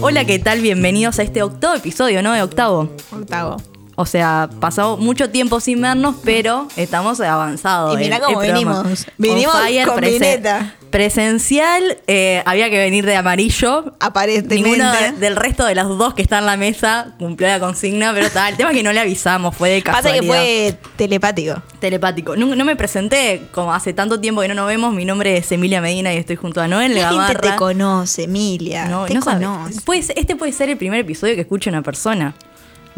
Hola, ¿qué tal? Bienvenidos a este octavo episodio, ¿no? De octavo. Octavo. O sea, pasó mucho tiempo sin vernos, pero estamos avanzados. Y mirá el- cómo venimos. Vinimos con vineta. Presencial, eh, había que venir de amarillo. Aparentemente. Ninguno de- del resto de las dos que están en la mesa cumplió la consigna, pero está. El tema es que no le avisamos, fue de Pasa casualidad. que fue telepático. Telepático. No, no me presenté, como hace tanto tiempo que no nos vemos. Mi nombre es Emilia Medina y estoy junto a Noel La gente te conoce, Emilia. No, te no conoce. Este puede ser el primer episodio que escuche una persona.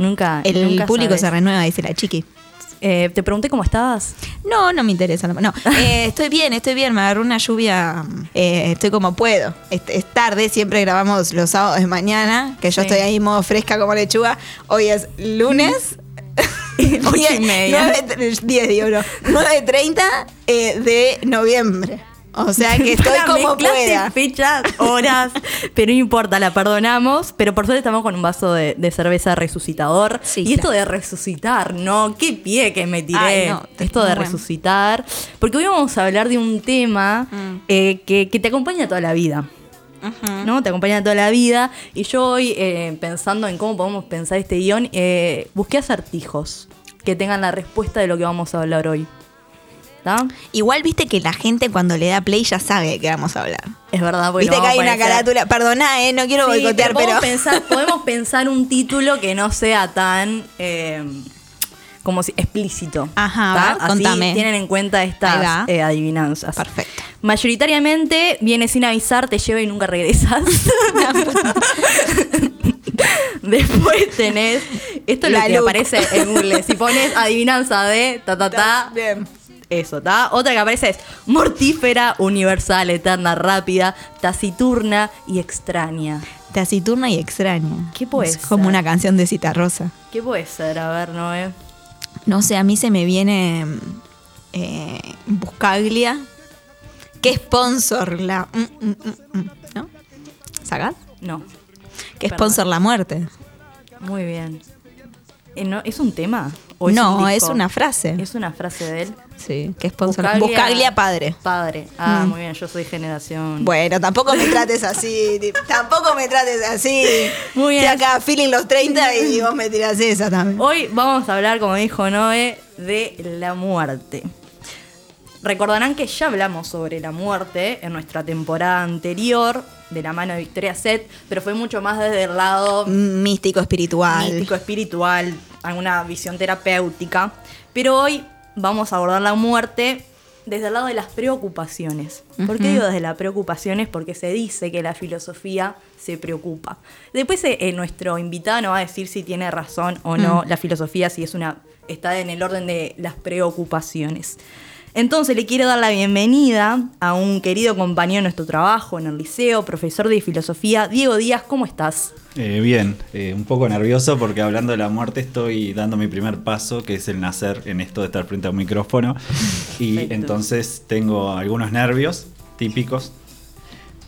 Nunca. El nunca público sabes. se renueva, dice la chiqui. Eh, te pregunté cómo estabas. No, no me interesa. No, No, eh, estoy bien, estoy bien. Me agarró una lluvia. eh, estoy como puedo. Es, es tarde, siempre grabamos los sábados de mañana, que yo Sí. estoy ahí modo fresca como lechuga. Hoy es lunes. Ocho y media. 10, digo, no. 9.30 eh, de noviembre. O sea que estoy Para, como pueda. fechas, horas, pero no importa, la perdonamos. Pero por suerte estamos con un vaso de, de cerveza resucitador. Sí, y esto de resucitar, ¿no? Qué pie que me tiré. Ay, no, esto de bueno. resucitar. Porque hoy vamos a hablar de un tema Mm. eh, que, que te acompaña toda la vida. ¿no? Te acompaña toda la vida. Y yo hoy, eh, pensando en cómo podemos pensar este guion, eh, busqué acertijos que tengan la respuesta de lo que vamos a hablar hoy. Igual viste que la gente cuando le da play ya sabe de qué vamos a hablar. Es verdad, porque viste que hay una carátula. Perdoná, eh, no quiero Sí, boicotear, pero. podemos, pensar, podemos pensar un título que no sea tan. eh, como si explícito. Ajá, Así contame. tienen en cuenta estas eh, adivinanzas. Perfecto. Mayoritariamente viene sin avisar, te lleva y nunca regresas. Después tenés. Esto es lo que aparece en Google. Si pones adivinanza de ta ta ta. Bien. Eso, ¿está? Otra que aparece es mortífera, universal, eterna, rápida, taciturna y extraña. Taciturna y extraña. ¿Qué puede Es como una canción de Cita Rosa. ¿Qué puede ser? A ver, Noé. No sé, a mí se me viene eh, Buscaglia. ¿Qué sponsor la. mm, mm, mm, ¿No? ¿Sagat? No. ¿Qué Perdón. sponsor la muerte? Muy bien. Eh, no, ¿Es un tema? ¿O es no, un es una frase. Es una frase de él. Sí, ¿qué sponsor? Buscaglia- Buscaglia, padre. Padre. Ah, Mm. muy bien. Yo soy generación. Bueno, tampoco me trates así, tampoco me trates así. Muy bien. Estoy acá feeling los 30 y vos me tirás esa también. Hoy vamos a hablar, como dijo Noé, de la muerte. Recordarán que ya hablamos sobre la muerte en nuestra temporada anterior, de la mano de Victoria Set, pero fue mucho más desde el lado Místico, espiritual. místico, espiritual, alguna visión terapéutica. Pero hoy vamos a abordar la muerte desde el lado de las preocupaciones. ¿Por qué digo desde las preocupaciones? Porque se dice que la filosofía se preocupa. Después eh, eh, nuestro invitado nos va a decir si tiene razón o no la filosofía, si es una está en el orden de las preocupaciones. Entonces le quiero dar la bienvenida a un querido compañero de nuestro trabajo en el liceo, profesor de filosofía, Diego Díaz, ¿cómo estás? Eh, bien, eh, un poco nervioso porque hablando de la muerte estoy dando mi primer paso, que es el nacer en esto de estar frente a un micrófono. Y Perfecto. entonces tengo algunos nervios típicos.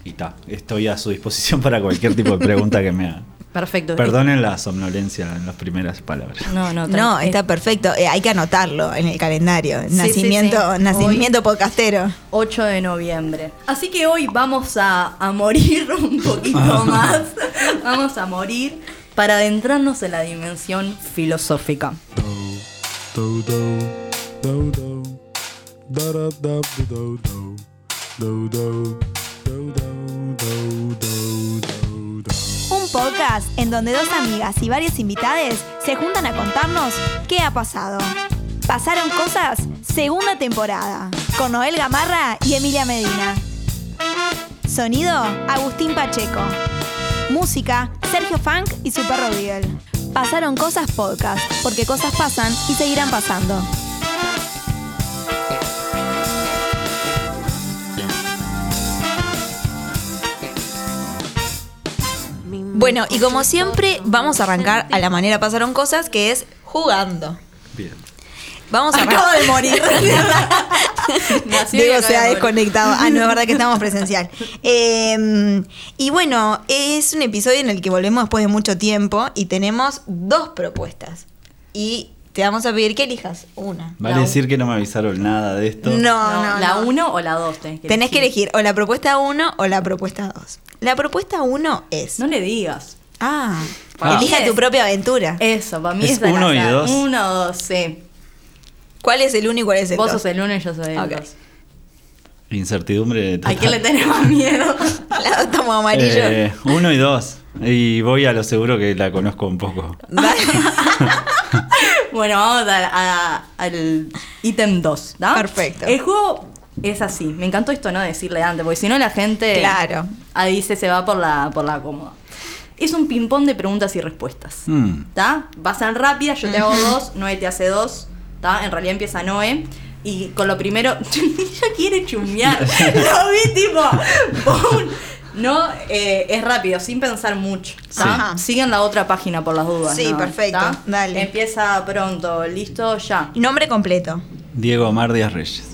Y ta, estoy a su disposición para cualquier tipo de pregunta que me haga. Perfecto. Perdonen la somnolencia en las primeras palabras. No, no, No, está perfecto. Eh, hay que anotarlo en el calendario. sí, nacimiento, sí. nacimiento podcastero. 8 de noviembre. Así que hoy vamos a, a morir un poquito más. Vamos a morir para adentrarnos en la dimensión filosófica. Podcast en donde dos amigas y varios invitados se juntan a contarnos qué ha pasado. Pasaron cosas, segunda temporada, con Noel Gamarra y Emilia Medina. Sonido, Agustín Pacheco. Música, Sergio Funk y su perro Beagle. Pasaron cosas podcast, porque cosas pasan y seguirán pasando. Bueno, y como siempre, vamos a arrancar a la manera pasaron cosas, que es jugando. Bien. Vamos a Acabo arrancar. de morir. Diego se ha desconectado. Ah, no, es verdad que estamos presencial. Eh, y bueno, es un episodio en el que volvemos después de mucho tiempo y tenemos dos propuestas. Y te vamos a pedir que elijas una. Vale La- decir que no me avisaron nada de esto. No, No, no, la no. 1 o la 2 tenés que Tenés que elegir o la propuesta 1 o la propuesta 2. La propuesta uno es. No le digas. Ah, elija es- tu propia aventura. Eso, para mí Es es, uno y dos. Uno o dos, sí. ¿Cuál es el uno y cuál es el Vos dos? sos el uno y yo soy el Ok. dos. Incertidumbre ¿A total. quién le tenés más miedo? La estamos amarillos. Eh, uno y dos. Y voy a lo seguro que la conozco un poco. Dale. bueno, vamos a- a- al ítem 2, ¿da? Perfecto. El juego es así. Me encantó esto, ¿no? Decirle antes, porque si no la gente Claro. ahí se, se va por la, por la cómoda. Es un ping-pong de preguntas y respuestas. Mm. ¿Está? Va a ser rápida, yo te hago dos, Noé te hace dos. ¿Está? En realidad empieza Noé. Y con lo primero, ella quiere chumear. lo vi. No, eh, es rápido, sin pensar mucho. Siguen la otra página por las dudas. Sí, ¿no? perfecto, ¿tá? dale. Empieza pronto, listo, ya. Nombre completo. Diego Omar Díaz Reyes.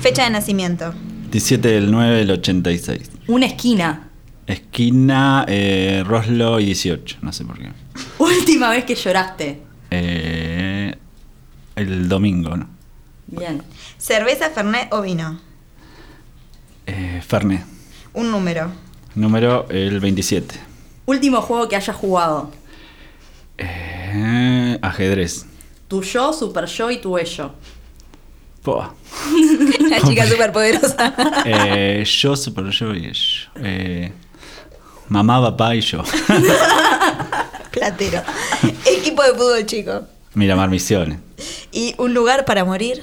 Fecha de nacimiento. 17 del 9 del 86. Una esquina. Esquina eh, Roslo y 18. No sé por qué. Última vez que lloraste. Eh, el domingo, ¿no? Bien. Cerveza, Fernet o vino. Eh, Fernet. Un número. Número el 27. Último juego que hayas jugado. Eh, ajedrez. Tu yo, super yo y tu ello. Poa. La chica superpoderosa. Eh, yo, super yo y yo. Eh, mamá, papá y yo. Platero. Equipo de fútbol chico. Miramar Misiones. Y un lugar para morir.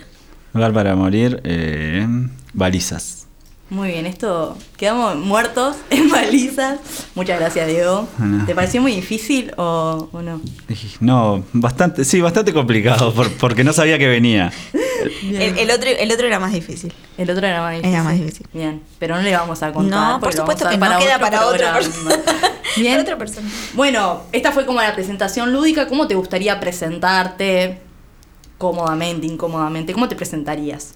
Lugar para morir, eh, balizas. Muy bien, esto quedamos muertos en balizas. Muchas gracias, Diego. No. ¿Te pareció muy difícil o, o no? No, bastante, sí, bastante complicado por- porque no sabía que venía. El, el otro, el otro era más difícil. El otro era más difícil. Era más difícil. Bien, pero no le vamos a contar. No, por supuesto que no queda para otra persona. Bien. Para otra persona. Bueno, esta fue como la presentación lúdica. ¿Cómo te gustaría presentarte? Cómodamente, incómodamente. ¿Cómo te presentarías?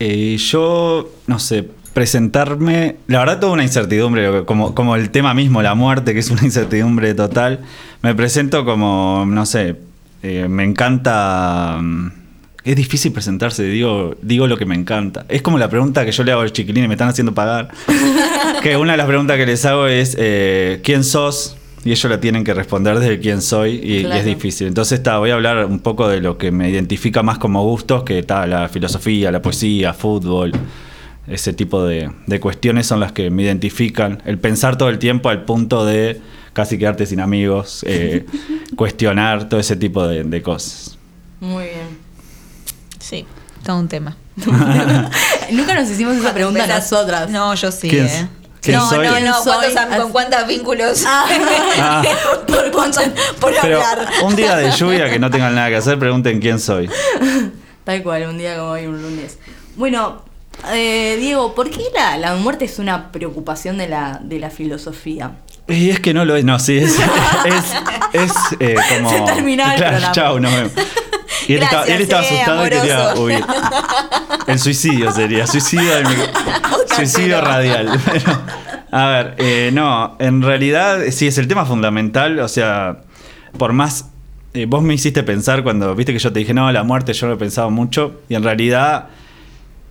Eh, yo, no sé, presentarme, la verdad toda una incertidumbre, como, como el tema mismo, la muerte, que es una incertidumbre total. Me presento como, no sé, eh, me encanta... mm, Es difícil presentarse, digo, digo lo que me encanta. Es como la pregunta que yo le hago a los chiquilines, me están haciendo pagar. que una de las preguntas que les hago es, eh, ¿quién sos? Y ellos la tienen que responder desde quién soy y, y es difícil. Entonces está, voy a hablar un poco de lo que me identifica más como gustos, que está la filosofía, la poesía, fútbol, ese tipo de, de cuestiones son las que me identifican. El pensar todo el tiempo al punto de casi quedarte sin amigos, eh, cuestionar todo ese tipo de, de cosas. Muy bien. Sí, todo un tema. Nunca nos hicimos esa pregunta nosotras. No, yo sí, ¿Quién- eh. quién no, soy? no, ¿Quién no, ¿cuántos soy? am- ¿con cuántos vínculos? Ah. por cuántos, por Pero hablar. un día de lluvia que no tengan nada que hacer, pregunten quién soy. Tal cual, un día como hoy, un lunes. Bueno, eh, Diego, ¿por qué la, la muerte es una preocupación de la, de la filosofía? Y es que no lo es, no, sí, es, es, es, eh, como... Se terminó el claro, programa. chau, nos vemos. Y él, estaba, Gracias, él estaba eh, asustado y quería huir. El suicidio sería, suicidio, del mic- suicidio radial. Pero, a ver, eh, no, en realidad sí es el tema fundamental, o sea, por más... eh, vos me hiciste pensar cuando viste que yo te dije, no, la muerte yo lo he pensado mucho, y en realidad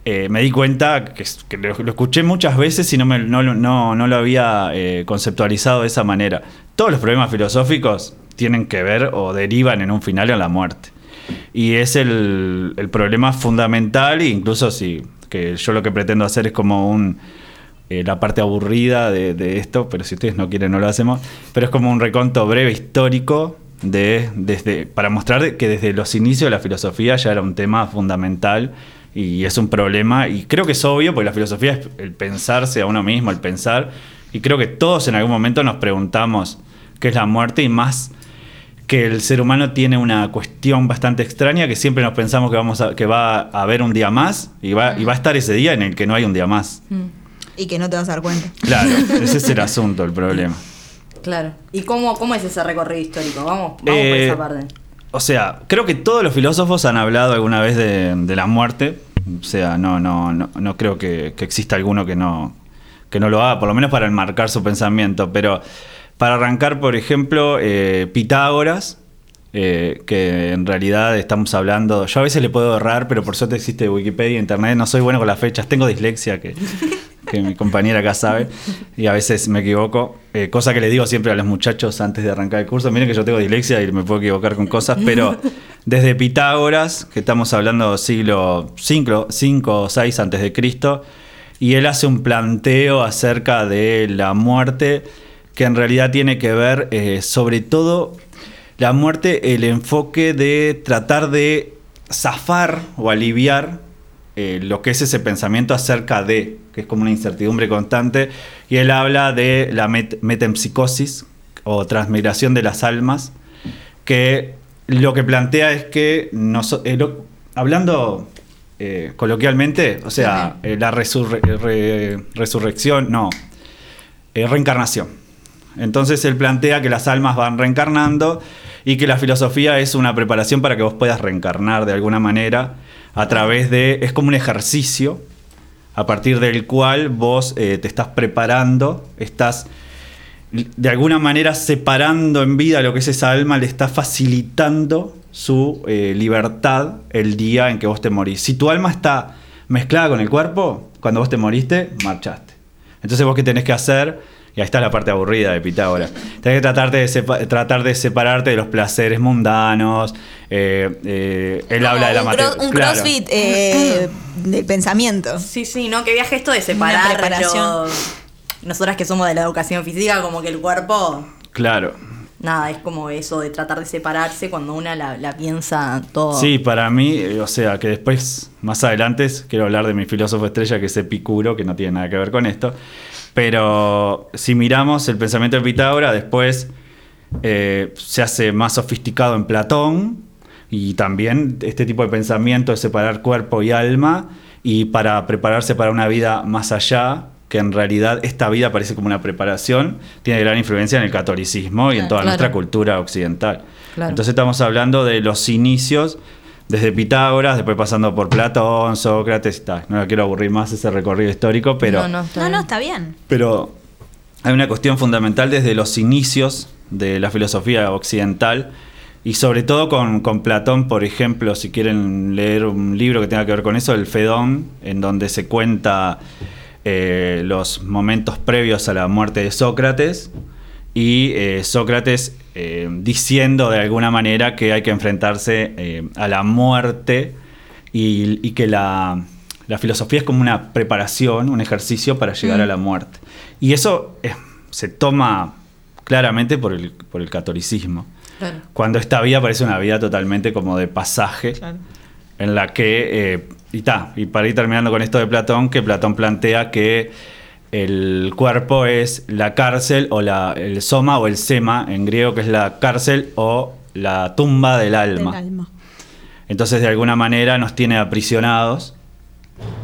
eh, me di cuenta que, que lo, lo escuché muchas veces y no, me- no, lo- no, no lo había eh, conceptualizado de esa manera. Todos los problemas filosóficos tienen que ver o derivan en un final en la muerte. Y es el, problema fundamental, e incluso si que yo lo que pretendo hacer es como un eh, la parte aburrida de, de esto, pero si ustedes no quieren no lo hacemos, pero es como un reconto breve histórico de desde para mostrar que desde los inicios de la filosofía ya era un tema fundamental y es un problema y creo que es obvio porque la filosofía es el pensarse a uno mismo, el pensar y creo que todos en algún momento nos preguntamos qué es la muerte y más que el ser humano tiene una cuestión bastante extraña que siempre nos pensamos que vamos a, que va a haber un día más y va, y va a estar ese día en el que no hay un día más. Y que no te vas a dar cuenta. Claro, ese es el asunto, el problema. Claro. ¿Y cómo, cómo es ese recorrido histórico? Vamos, vamos por Eh, esa parte. O sea, creo que todos los filósofos han hablado alguna vez de, de la muerte. O sea, no, no, no, no creo que, que exista alguno que no, que no lo haga, por lo menos para enmarcar su pensamiento. Pero para arrancar, por ejemplo, eh, Pitágoras, eh, que en realidad estamos hablando. Yo a veces le puedo errar, pero por suerte existe Wikipedia, Internet. No soy bueno con las fechas, tengo dislexia que. que mi compañera acá sabe, y a veces me equivoco, eh, cosa que le digo siempre a los muchachos antes de arrancar el curso, miren que yo tengo dislexia y me puedo equivocar con cosas, pero desde Pitágoras, que estamos hablando siglo 5 o 6 antes de Cristo, y él hace un planteo acerca de la muerte que en realidad tiene que ver eh, sobre todo la muerte, el enfoque de tratar de zafar o aliviar eh, lo que es ese pensamiento acerca de, que es como una incertidumbre constante, y él habla de la met- metempsicosis o transmigración de las almas, que lo que plantea es que, eh, lo- hablando eh, coloquialmente, o sea, la resurre- re- resurrección, no, reencarnación. Entonces él plantea que las almas van reencarnando y que la filosofía es una preparación para que vos puedas reencarnar de alguna manera a través de, es como un ejercicio a partir del cual vos eh, te estás preparando, estás de alguna manera separando en vida lo que es esa alma, le está facilitando su eh, libertad el día en que vos te morís. Si tu alma está mezclada con el cuerpo, cuando vos te moriste, marchaste. Entonces vos qué tenés que hacer, y ahí está la parte aburrida de Pitágoras, tenés que tratarte de tratar de separarte de los placeres mundanos, eh, eh, él habla de la un, materia. un crossfit eh, del pensamiento. Sí, sí, ¿no? Que viaje esto de separar. Nosotras que somos de la educación física, como que el cuerpo, Claro. Nada, es como eso de tratar de separarse cuando una la, piensa todo. Sí, para mí, eh, o sea, que después, más adelante, quiero hablar de mi filósofo estrella, que es Epicuro, que no tiene nada que ver con esto. Pero si miramos el pensamiento de Pitágoras, después eh, se hace más sofisticado en Platón y también este tipo de pensamiento de separar cuerpo y alma y para prepararse para una vida más allá, que en realidad esta vida parece como una preparación, tiene gran influencia en el catolicismo y en toda Claro. nuestra cultura occidental. Claro. Entonces estamos hablando de los inicios, desde Pitágoras, después pasando por Platón, Sócrates y tal. No la quiero aburrir más ese recorrido histórico, pero, No, no, está No, bien. no, está bien. pero hay una cuestión fundamental desde los inicios de la filosofía occidental y sobre todo con, con Platón, por ejemplo, si quieren leer un libro que tenga que ver con eso, el Fedón, en donde se cuenta eh, los momentos previos a la muerte de Sócrates y eh, Sócrates eh, diciendo de alguna manera que hay que enfrentarse eh, a la muerte y, y que la, la filosofía es como una preparación, un ejercicio para llegar a la muerte. Y eso eh, se toma claramente por el, por el catolicismo. Claro. Cuando esta vida parece una vida totalmente como de pasaje, en la que, eh, y, ta, y para ir terminando con esto de Platón, que Platón plantea que el cuerpo es la cárcel o la, el soma o el sema en griego, que es la cárcel o la tumba del alma. Del alma. Entonces, de alguna manera nos tiene aprisionados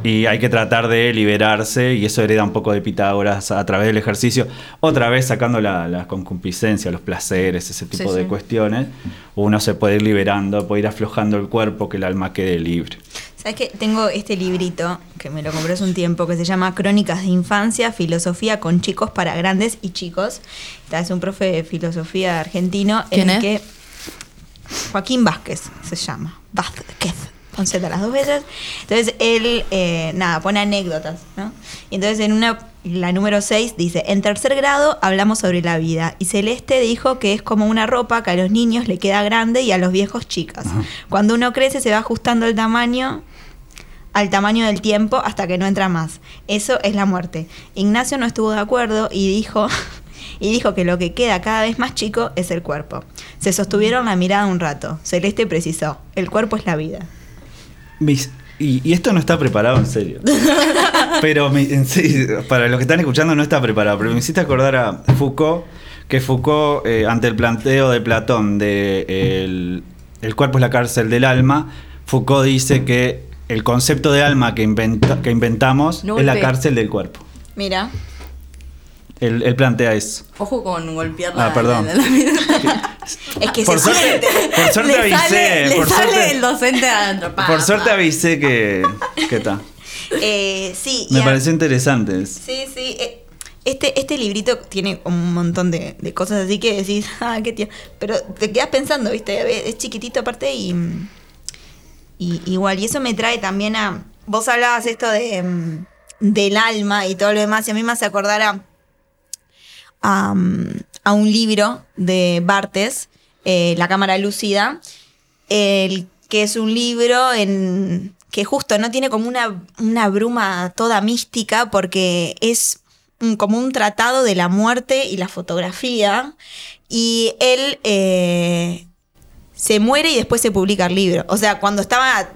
y hay que tratar de liberarse, y eso hereda un poco de Pitágoras a través del ejercicio, otra vez sacando la, la concupiscencia, los placeres, ese tipo Sí, de sí. cuestiones, uno se puede ir liberando, puede ir aflojando el cuerpo, que el alma quede libre. ¿Sabes qué? Tengo este librito que me lo compré hace un tiempo que se llama Crónicas de Infancia, Filosofía con chicos para grandes y chicos. Esta es un profe de filosofía argentino. ¿Quién en el es? que Joaquín Vázquez se llama. Vázquez. Con Z las dos veces. Entonces él, eh, nada, pone anécdotas, ¿no? Y entonces en una, la número 6 dice, en tercer grado hablamos sobre la vida. Y Celeste dijo que es como una ropa que a los niños le queda grande y a los viejos chicas. Cuando uno crece se va ajustando el tamaño al tamaño del tiempo hasta que no entra más. Eso es la muerte. Ignacio no estuvo de acuerdo y dijo, y dijo que lo que queda cada vez más chico es el cuerpo. Se sostuvieron la mirada un rato. Celeste precisó, el cuerpo es la vida. Mis- y, y esto no está preparado en serio. pero en serio, para los que están escuchando no está preparado. Pero me hiciste acordar a Foucault, que Foucault, eh, ante el planteo de Platón de eh, el, el cuerpo es la cárcel del alma, Foucault dice que el concepto de alma que, inventa- que inventamos No es la cárcel del cuerpo. Mira. Él, él plantea eso. Ojo con golpear la... Ah, perdón. la- la- Es que Por se suerte, por suerte le avisé. sale, le por sale suerte, el docente adentro. pa, por suerte pa. avisé que, que está. Eh, sí, Me a- pareció interesante. Sí, sí. eh, Este, este librito tiene un montón de, de cosas así que decís, ah, qué tío. Pero te quedas pensando, ¿viste? Es chiquitito aparte y, y igual. Y eso me trae también a. Vos hablabas esto de, mm, del alma y todo lo demás. Y a mí me hace acordar a, a, un libro de Bartes, eh, La Cámara Lúcida, el, que es un libro en, que justo no tiene como una, una bruma toda mística porque es como un tratado de la muerte y la fotografía. Y él eh, se muere y después se publica el libro. O sea, cuando estaba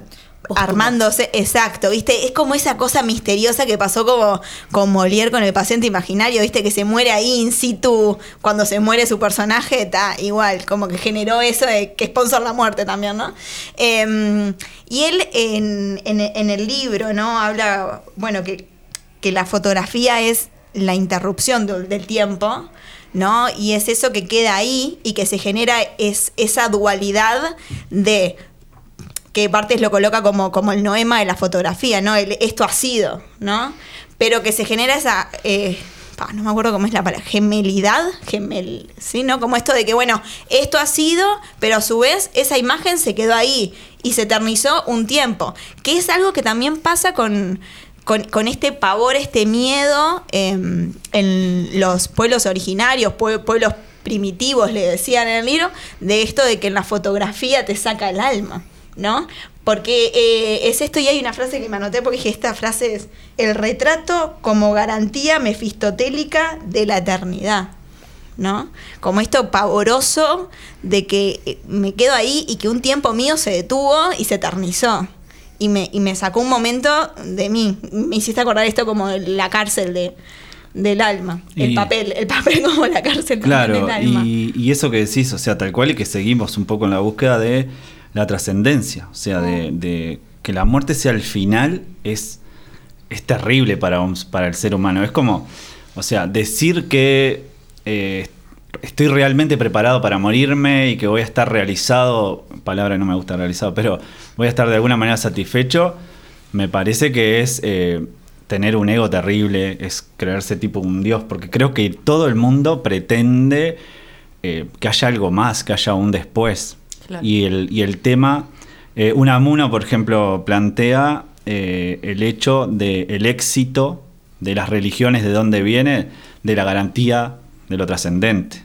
armándose, exacto, ¿viste? Es como esa cosa misteriosa que pasó como con Molière con el paciente imaginario, ¿viste? Que se muere ahí in situ cuando se muere su personaje, está igual, como que generó eso de que sponsor la muerte también, ¿no? Em, y él en, en- en el libro, ¿no? Habla, bueno, que, que la fotografía es la interrupción del tiempo, ¿no? Y es eso que queda ahí y que se genera es, esa dualidad de que Bartes lo coloca como, como el noema de la fotografía, ¿no? Esto ha sido, ¿no? Pero que se genera esa, eh, no me acuerdo cómo es la palabra, gemelidad, gemel, ¿sí? ¿No? Como esto de que, bueno, esto ha sido, pero a su vez esa imagen se quedó ahí y se eternizó un tiempo, que es algo que también pasa con, con, este pavor, este miedo eh, en los pueblos originarios, pue- pueblos primitivos, le decían en el libro, de esto de que en la fotografía te saca el alma, ¿no? Porque eh, es esto y hay una frase que me anoté porque dije, esta frase es el retrato como garantía mefistotélica de la eternidad. ¿no? Como esto pavoroso de que eh, me quedo ahí y que un tiempo mío se detuvo y se eternizó. Y me, y me sacó un momento de mí. Me hiciste acordar esto como la cárcel de, del alma. El papel, el papel como la cárcel Claro, del alma. y, y eso que decís, o sea, tal cual y que seguimos un poco en la búsqueda de la trascendencia, o sea, de, de que la muerte sea el final es, es terrible para, para el ser humano. Es como, o sea, decir que eh, estoy realmente preparado para morirme y que voy a estar realizado, palabra que no me gusta realizado, pero voy a estar de alguna manera satisfecho, me parece que es eh, tener un ego terrible, es creerse tipo un dios, porque creo que todo el mundo pretende eh, que haya algo más, que haya un después. Claro. Y, el, y el tema, eh, Unamuno, por ejemplo, plantea eh, el hecho del éxito de las religiones, de dónde viene, de la garantía de lo trascendente.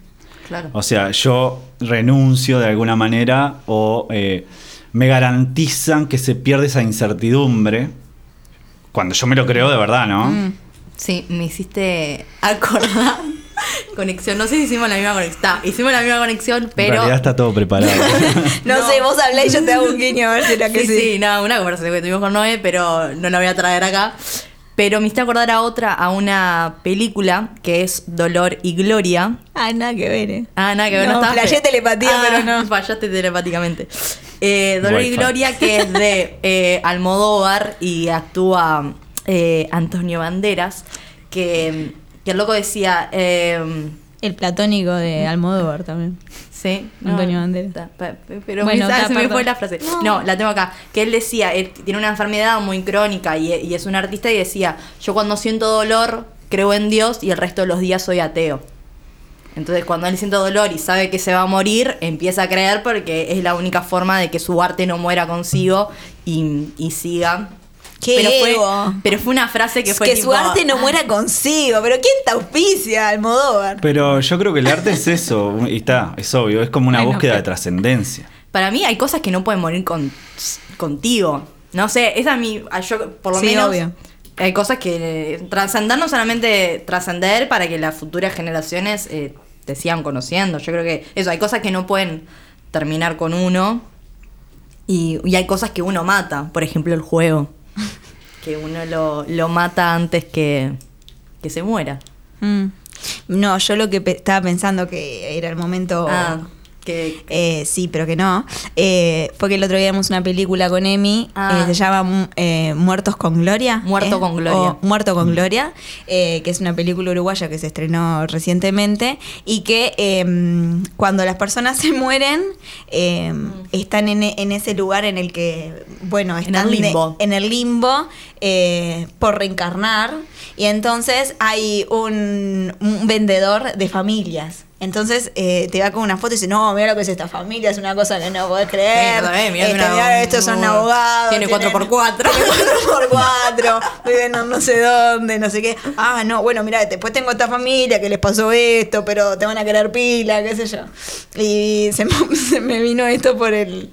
Claro. O sea, yo renuncio de alguna manera o eh, me garantizan que se pierde esa incertidumbre cuando yo me lo creo de verdad, ¿no? Mm. Sí, me hiciste acordar. conexión. No sé si hicimos la misma conexión. Hicimos la misma conexión, En pero. realidad está todo preparado. no, No. sé, vos hablá y yo te hago un guiño a ver si era que sí, sí. sí, nada, una conversación que tuvimos con Noé, pero no la voy a traer acá. Pero me hiciste acordar a otra, a una película que es Dolor y Gloria. Ah, nada que ver, eh. Ah, nada que ver, no, No, flasheé telepatía, Ah, pero no. Fallaste telepáticamente. Eh, Dolor y. Gloria, que es de eh, Almodóvar y actúa eh, Antonio Banderas, que, que el loco decía... eh, El platónico de Almodóvar también. Sí, Antonio Banderas. ta, pa- Pero Bueno, me- ah, ta, se me perdón. fue la frase. No. la tengo acá. Que él decía, él tiene una enfermedad muy crónica y, y es un artista y decía, yo cuando siento dolor creo en Dios y el resto de los días soy ateo. Entonces cuando él siente dolor y sabe que se va a morir, empieza a creer porque es la única forma de que su arte no muera consigo y, y siga. ¡Qué pero fue, ego! pero fue una frase que Que, fue su tipo, arte no ah, muera consigo. Pero ¿quién te auspicia, Almodóvar? Pero yo creo que el arte es eso, y está, es obvio, es como una Bueno, búsqueda de trascendencia. Para mí hay cosas que no pueden morir con, contigo. No sé, esa es mi. Yo, por lo Sí, menos. obvio. Hay cosas que eh, trascender, no solamente trascender para que las futuras generaciones eh, te sigan conociendo. Yo creo que eso, hay cosas que no pueden terminar con uno. Y, y hay cosas que uno mata. Por ejemplo, el juego. Que uno lo, lo mata antes que, que se muera. Mm. No, yo lo que pe- estaba pensando que era el momento. Ah, que. Eh, sí, pero que no. Eh, fue que el otro día vimos una película con Emi, Ah. eh, se llama mm, eh, Muertos con Gloria. Muerto ¿eh? con Gloria. O Muerto con Gloria, que es una película uruguaya que se estrenó recientemente y que eh, cuando las personas se mueren eh, están en, e- en ese lugar en el que, bueno, En están el de- limbo. en el limbo por reencarnar y entonces hay un, un vendedor de familias Entonces eh, te va con una foto y dice, no, mira lo que es esta familia, es una cosa que no podés creer. Sí, mirá, Este, mirá, mirá, estos son abogados. tiene tienen- 4x4. Tiene 4x4, viven en no sé dónde, no sé qué. Ah, no, bueno, mira, después tengo esta familia que les pasó esto, pero te van a querer pila, qué sé yo. Y se me, se me vino esto por el...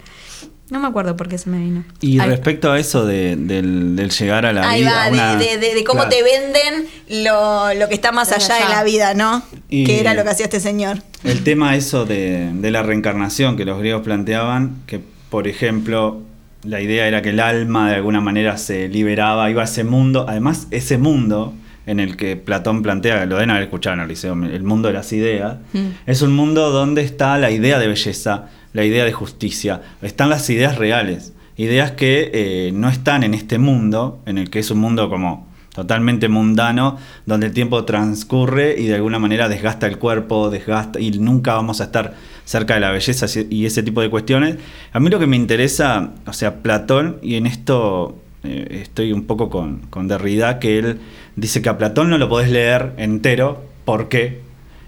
No me acuerdo por qué se me vino. Y Ay. respecto a eso de- del, del llegar a la Ahí vida. va, una- de- de- de cómo Claro. te venden lo, lo que está más allá de la vida, ¿no? Y- Que era lo que hacía este señor. El tema eso de, de la reencarnación que los griegos planteaban, que por ejemplo la idea era que el alma de alguna manera se liberaba, iba a ese mundo, además ese mundo en el que Platón plantea, lo deben haber escuchado en el liceo, el mundo de las ideas, Mm. es un mundo donde está la idea de belleza, la idea de justicia, están las ideas reales, ideas que eh, no están en este mundo, en el que es un mundo como totalmente mundano, donde el tiempo transcurre y de alguna manera desgasta el cuerpo, desgasta y nunca vamos a estar cerca de la belleza y ese tipo de cuestiones. A mí lo que me interesa, o sea, Platón, y en esto eh, estoy un poco con, con Derrida, que él dice que a Platón no lo podés leer entero porque,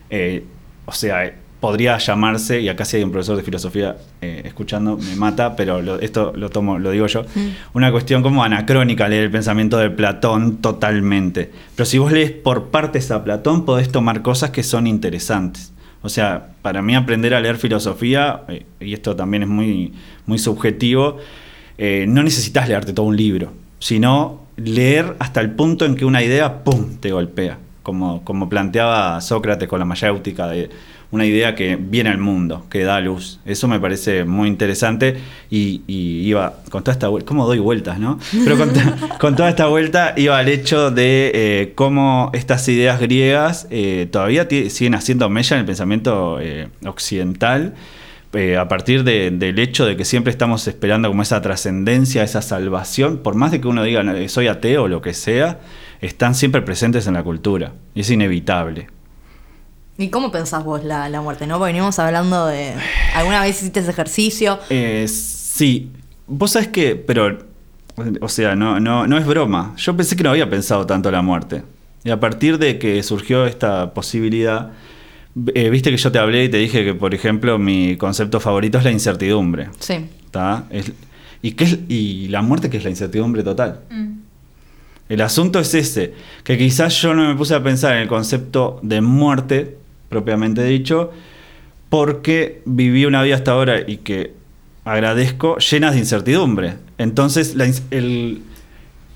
eh, o sea, podría llamarse, y acá si hay un profesor de filosofía eh, escuchando, me mata, pero lo- esto lo tomo, lo digo yo, una cuestión como anacrónica leer el pensamiento de Platón totalmente. Pero si vos lees por partes a Platón, podés tomar cosas que son interesantes. O sea, para mí aprender a leer filosofía, eh, y esto también es muy, muy subjetivo, eh, no necesitas leerte todo un libro, sino leer hasta el punto en que una idea, ¡pum!, te golpea. Como, como planteaba Sócrates con la mayéutica, de una idea que viene al mundo, que da luz. Eso me parece muy interesante y, y iba con toda esta vuelta, ¿cómo doy vueltas, no? Pero con, to- con toda esta vuelta iba al hecho de eh, cómo estas ideas griegas eh, todavía siguen haciendo mella en el pensamiento eh, occidental eh, a partir de- del hecho de que siempre estamos esperando como esa trascendencia, esa salvación, por más de que uno diga "No, soy ateo o lo que sea, están siempre presentes en la cultura y es inevitable. ¿Y cómo pensás vos la, la muerte? ¿No? Porque venimos hablando de. ¿Alguna vez hiciste ese ejercicio? Eh, sí, vos sabés que, pero, o sea, no, no, no es broma. Yo pensé que no había pensado tanto la muerte. Y a partir de que surgió esta posibilidad, eh, viste que yo te hablé y te dije que, por ejemplo, mi concepto favorito es la incertidumbre. Sí. ¿tá? Es- ¿Y, qué es, y la muerte que es la incertidumbre total. El asunto es ese, que quizás yo no me puse a pensar en el concepto de muerte, propiamente dicho, porque viví una vida hasta ahora y que agradezco llenas de incertidumbre. Entonces, el,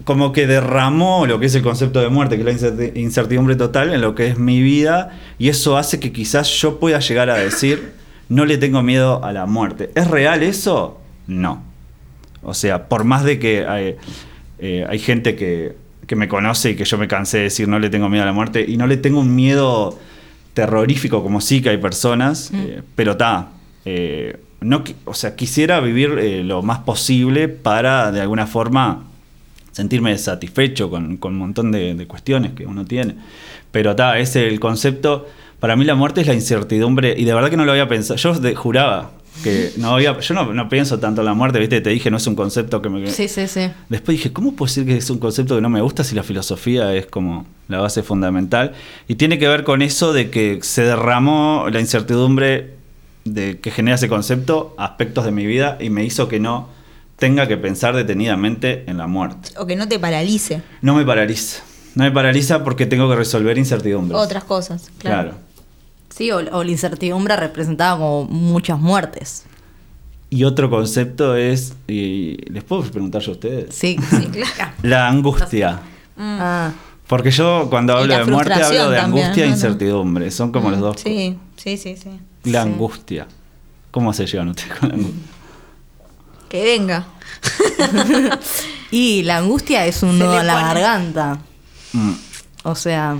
como que derramó lo que es el concepto de muerte, que es la incerti- incertidumbre total, en lo que es mi vida, y eso hace que quizás yo pueda llegar a decir, no le tengo miedo a la muerte. ¿Es real eso? No. O sea, por más de que hay, eh, hay gente que, que me conoce y que yo me cansé de decir no le tengo miedo a la muerte, y no le tengo un miedo terrorífico como sí que hay personas, eh, pero está. no, qui- o sea, quisiera vivir eh, lo más posible para de alguna forma sentirme satisfecho con, con un montón de, de cuestiones que uno tiene. Pero está, es el concepto. Para mí la muerte es la incertidumbre, y de verdad que no lo había pensado. Yo de- juraba que no había. Yo no, no pienso tanto en la muerte, viste, te dije, no es un concepto que me. Sí, sí, sí. Después dije, ¿cómo puede ser que es un concepto que no me gusta si la filosofía es como la base fundamental? Y tiene que ver con eso de que se derramó la incertidumbre de que genera ese concepto a aspectos de mi vida y me hizo que no tenga que pensar detenidamente en la muerte. O que no te paralice. No me paraliza. No me paraliza porque tengo que resolver incertidumbres. Otras cosas, claro. Claro. Sí, o, o la incertidumbre representaba como muchas muertes. Y otro concepto es, y les puedo preguntar yo a ustedes, Sí, sí, claro. la angustia. Ah, Porque yo cuando hablo de muerte hablo de también, angustia e ¿no? Mm, incertidumbre. Son como los dos. Sí, sí, sí, sí. La Sí. angustia. ¿Cómo se llevan ustedes con la angustia? Que venga. y la angustia es un Se nudo en la pone- garganta. Mm. O sea,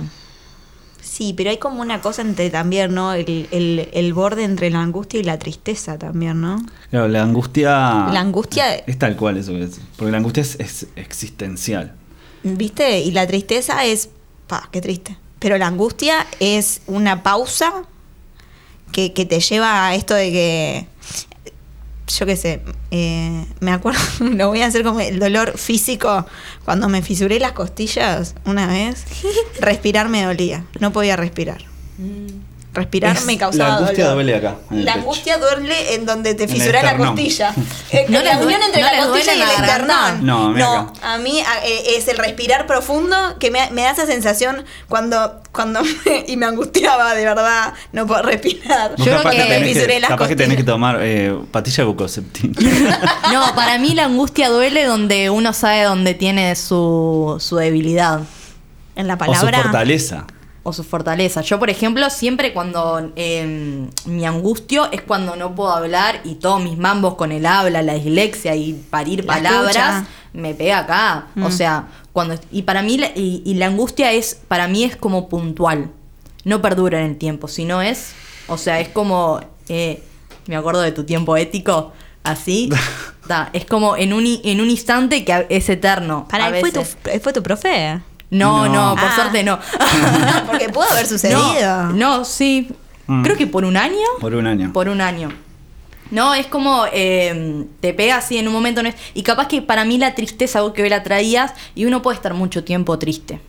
Sí, pero hay como una cosa entre también, ¿no? El, el- el borde entre la angustia y la tristeza también, ¿no? Claro, la angustia. La angustia- Es tal cual eso que es. Porque la angustia es, es existencial. ¿Viste? Y la tristeza es. Pa, qué triste. Pero la angustia es una pausa que, que te lleva a esto de que. Yo qué sé, eh, me acuerdo, lo voy a hacer como el dolor físico. Cuando me fisuré las costillas una vez, respirar me dolía. No podía respirar. Respirar Es- me causaba la angustia dolor. duele acá, en el La pecho. angustia duele en donde te fisura la costilla. Eh, ¿No la unión entre no la costilla y el esternón. No, a mí acá. a mí eh, es el respirar profundo que me, me da esa sensación cuando, cuando me, y me angustiaba de verdad no puedo respirar. Yo capaz creo que, Fisuré que, las capaz que tenés que tomar eh, patilla bucoceptina. No, para mí la angustia duele donde uno sabe dónde tiene su, su debilidad En la o su palabra. fortaleza. O su fortaleza. Yo, por ejemplo, siempre cuando eh, mi angustio es cuando no puedo hablar y todos mis mambos con el habla, la dislexia y parir La palabras, escucha. me pega acá. O Mm. sea, cuando y para mí la- y, y la angustia es para mí es como puntual. No perdura en el tiempo, sino es, o sea, es como eh, me acuerdo de tu tiempo ético, así. da, es como en un en un instante que es eterno. Para él fue tu, fue tu profe. No, No. no, por Ah. suerte no. No, porque pudo haber sucedido. No, no, sí. Mm. Creo que por un año. Por un año. Por un año. No, es como eh, te pega así en un momento. no es- y capaz que para mí la tristeza, vos que hoy la traías, y uno puede estar mucho tiempo triste.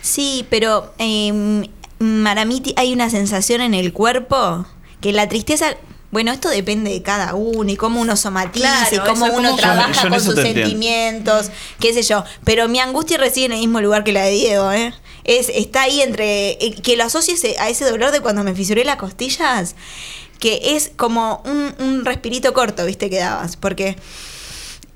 Sí, pero eh, para mí hay una sensación en el cuerpo que la tristeza. Bueno, esto depende de cada uno y cómo uno somatiza y cómo uno como- trabaja Yo- yo en con sus entiendo. sentimientos, qué sé yo. Pero mi angustia reside en el mismo lugar que la de Diego, ¿eh? Es, está ahí entre. eh, que lo asocies a ese dolor de cuando me fisuré las costillas, que es como un, un respirito corto, ¿viste? Que dabas. Porque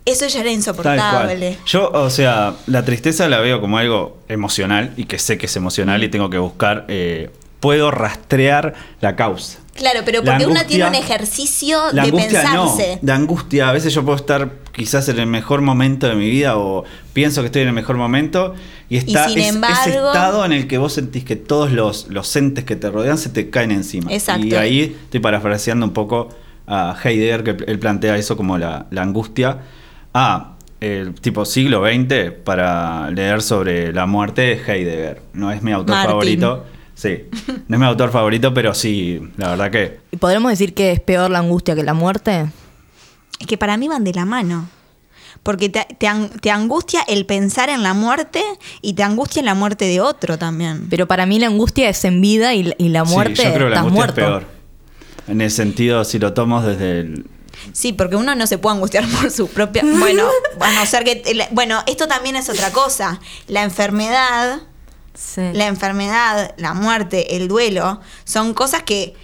eso ya era insoportable. Yo, o sea, la tristeza la veo como algo emocional y que sé que es emocional y tengo que buscar. eh, puedo rastrear la causa. Claro, pero porque uno tiene un ejercicio La de angustia pensarse. no. La angustia, a veces yo puedo estar quizás en el mejor momento de mi vida o pienso que estoy en el mejor momento y está sin es- ese estado en el que vos sentís que todos los, los entes que te rodean se te caen encima. Exacto. Y ahí estoy parafraseando un poco a Heidegger, que él plantea eso como la, la angustia. Ah, el tipo siglo XX para leer sobre la muerte de Heidegger. No es mi autor Martin. favorito. Sí, no es mi autor favorito, pero sí, la verdad que ¿Y podremos decir que es peor la angustia que la muerte? Es que para mí van de la mano. Porque te, te an- te angustia el pensar en la muerte y te angustia la muerte de otro también. Pero para mí la angustia es en vida y, y la muerte Sí, yo creo que la angustia muerto. es peor. En el sentido, si lo tomas desde el. Sí, porque uno no se puede angustiar por su propia... Bueno, a no ser que... Bueno, esto también es otra cosa. La enfermedad, Sí. la enfermedad, la muerte, el duelo, son cosas que,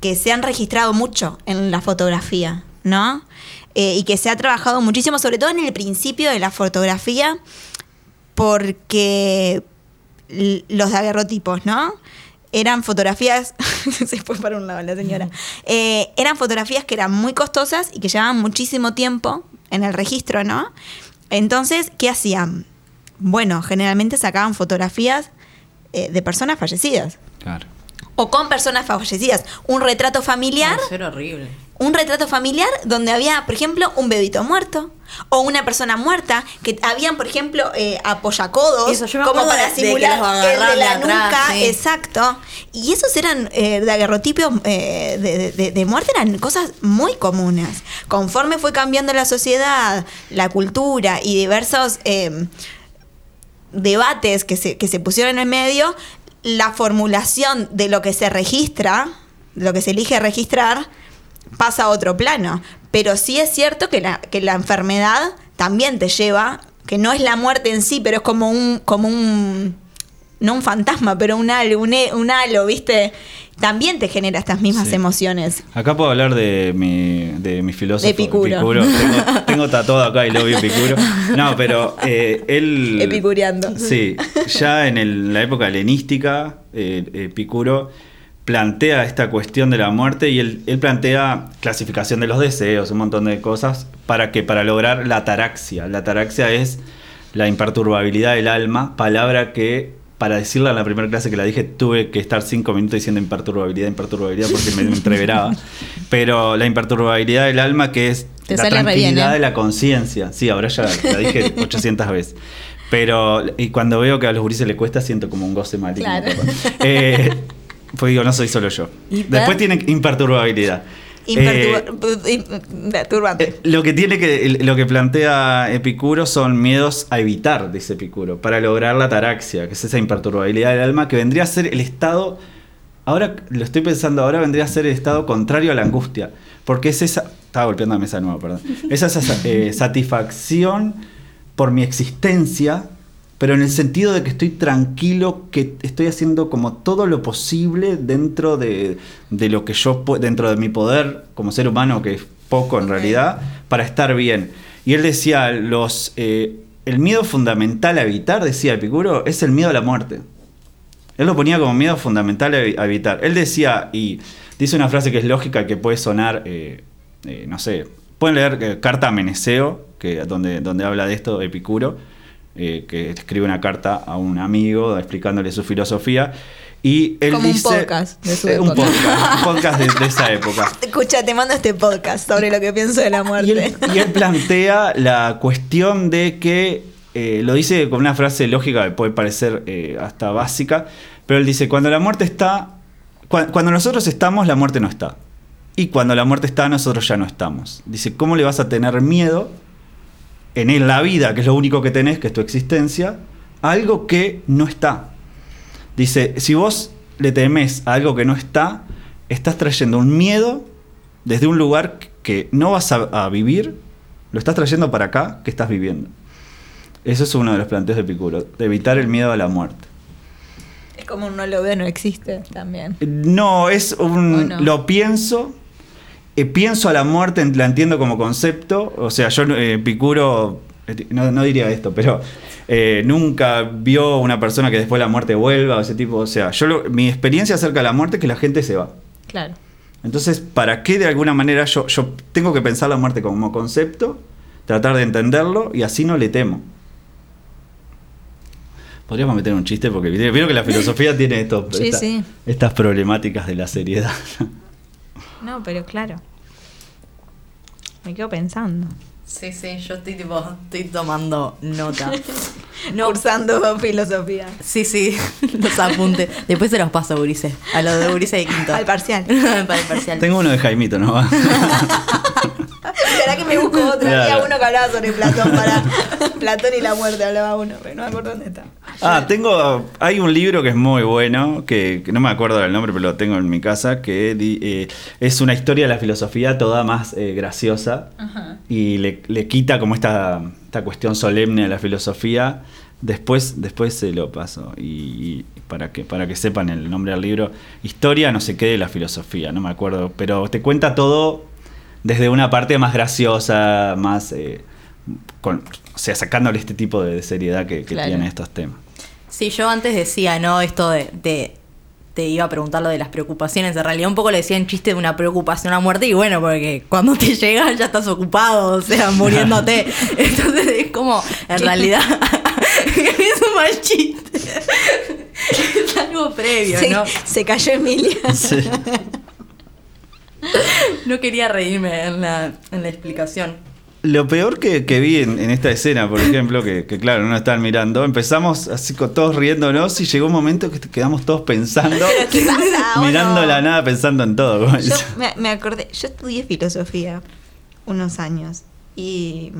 que se han registrado mucho en la fotografía, ¿no? Eh, y que se ha trabajado muchísimo, sobre todo en el principio de la fotografía, porque los daguerrotipos, ¿no? Eran fotografías, se fue para un lado la señora, Eh, eran fotografías que eran muy costosas y que llevaban muchísimo tiempo en el registro, ¿no? Entonces, ¿qué hacían? Bueno, generalmente sacaban fotografías eh, de personas fallecidas Claro. o con personas fallecidas. Un retrato familiar Eso era horrible. un retrato familiar donde había, por ejemplo, un bebito muerto o una persona muerta, que habían, por ejemplo, eh, apoyacodos, Eso, yo me como acuerdo para de- de que simular los el de la de atrás, nuca, sí. exacto. Y esos eran eh, daguerrotipos eh, de, de- de- de muerte, eran cosas muy comunes. Conforme fue cambiando la sociedad, la cultura y diversos eh, debates que se, que se pusieron en el medio, la formulación de lo que se registra, lo que se elige registrar, pasa a otro plano. Pero sí es cierto que la, que la enfermedad también te lleva, que no es la muerte en sí, pero es como un, como un, no un fantasma, pero un halo, un, e- un halo, ¿viste? También te genera estas mismas Sí. emociones. Acá puedo hablar de mi, de mi filósofo. De Epicuro. Tengo, tengo tatuado acá y lo vi Epicuro. No, pero eh, él. Epicureando. Sí, ya en el- la época helenística, eh, Epicuro plantea esta cuestión de la muerte y él, él plantea clasificación de los deseos, un montón de cosas, para que para lograr la ataraxia. La ataraxia es la imperturbabilidad del alma, palabra que para decirla en la primera clase que la dije tuve que estar cinco minutos diciendo imperturbabilidad, imperturbabilidad porque me, entreveraba. Pero la imperturbabilidad del alma que es Te la tranquilidad bien, ¿eh? de la conciencia. Sí, ahora ya la dije 800 veces. Pero y cuando veo que a los gurises le cuesta, siento como un goce maligno. Claro. Eh, pues digo, no soy solo yo. Después tienen imperturbabilidad. Eh, Imperturbante. eh, lo que tiene que lo que plantea Epicuro son miedos a evitar, dice Epicuro, para lograr la ataraxia, que es esa imperturbabilidad del alma que vendría a ser el estado ahora lo estoy pensando, ahora vendría a ser el estado contrario a la angustia. Porque es esa. Estaba golpeando la mesa de nuevo, perdón. Es esa eh, satisfacción por mi existencia, pero en el sentido de que estoy tranquilo, que estoy haciendo como todo lo posible dentro de, de lo que yo dentro de mi poder como ser humano, que es poco en realidad, para estar bien. Y él decía, los, eh, el miedo fundamental a evitar, decía Epicuro, es el miedo a la muerte. Él lo ponía como miedo fundamental a evi- a evitar. Él decía, y dice una frase que es lógica, que puede sonar, eh, eh, no sé, pueden leer Carta a Meneceo, que, donde, donde habla de esto Epicuro, eh, que escribe una carta a un amigo explicándole su filosofía. Y él Como un dice, podcast de su Eh, un época. podcast, un podcast de, de esa época. Escucha, te mando este podcast sobre lo que pienso de la Y muerte. él, y él plantea la cuestión de que, eh, lo dice con una frase lógica que puede parecer eh, hasta básica, pero él dice, cuando la muerte está, cua- cuando nosotros estamos, la muerte no está. Y cuando la muerte está, nosotros ya no estamos. Dice, ¿cómo le vas a tener miedo en él, la vida, que es lo único que tenés, que es tu existencia, a algo que no está? Dice, si vos le temes a algo que no está, estás trayendo un miedo desde un lugar que no vas a, a vivir, lo estás trayendo para acá que estás viviendo. Eso es uno de los planteos de Epicuro, de evitar el miedo a la muerte. Es como un no lo veo, no existe también. No, es un... Lo pienso, eh, pienso a la muerte, la entiendo como concepto, o sea, yo eh, Epicuro, eh, no, no diría esto, pero eh, nunca vio una persona que después de la muerte vuelva, o ese tipo, o sea, yo lo- mi experiencia acerca de la muerte es que la gente se va. Claro. Entonces, ¿para qué de alguna manera yo, yo tengo que pensar la muerte como concepto, tratar de entenderlo y así no le temo? Podríamos meter un chiste porque vieron que la filosofía tiene estos, Sí, esta- sí. estas problemáticas de la seriedad. No, pero claro. Me quedo pensando. Sí, sí, yo estoy tipo, estoy tomando nota. No, Cursando filosofía. sí, sí, los apuntes. Después se los paso a Gurice, a los de Gurice de Quinto. Al parcial. Para el parcial. Tengo uno de Jaimito, ¿no? ¿Será que me busco otro? Había uno que hablaba sobre Platón para Platón y la muerte hablaba uno, pero no me acuerdo dónde está. Ah, tengo. Hay un libro que es muy bueno, que, que no me acuerdo del nombre, pero lo tengo en mi casa, que eh, es una historia de la filosofía toda más eh, graciosa. y le, le quita como esta, esta cuestión solemne a la filosofía. Después, después se lo paso. Y, y para, que, para que sepan el nombre del libro, Historia no sé qué de la filosofía, no me acuerdo. Pero te cuenta todo desde una parte más graciosa, más... eh, con, o sea, sacándole este tipo de seriedad que, que Claro. tienen estos temas. Sí, yo antes decía, ¿no? Esto de, de- Te iba a preguntar lo de las preocupaciones. En realidad, un poco le decía en chiste de una preocupación a muerte. Y bueno, porque cuando te llega ya estás ocupado, o sea, muriéndote. Entonces es como, en realidad. es un mal chiste. es algo previo, Se, ¿no? se cayó Emilia. No quería reírme en la, en la explicación. Lo peor que, que vi en, en esta escena, por ejemplo, que, que claro, no estaban mirando, empezamos así con todos riéndonos y llegó un momento que quedamos todos pensando, ¿Qué pasa? mirando la nada, pensando en todo. Yo me, me acordé, yo estudié filosofía unos años y,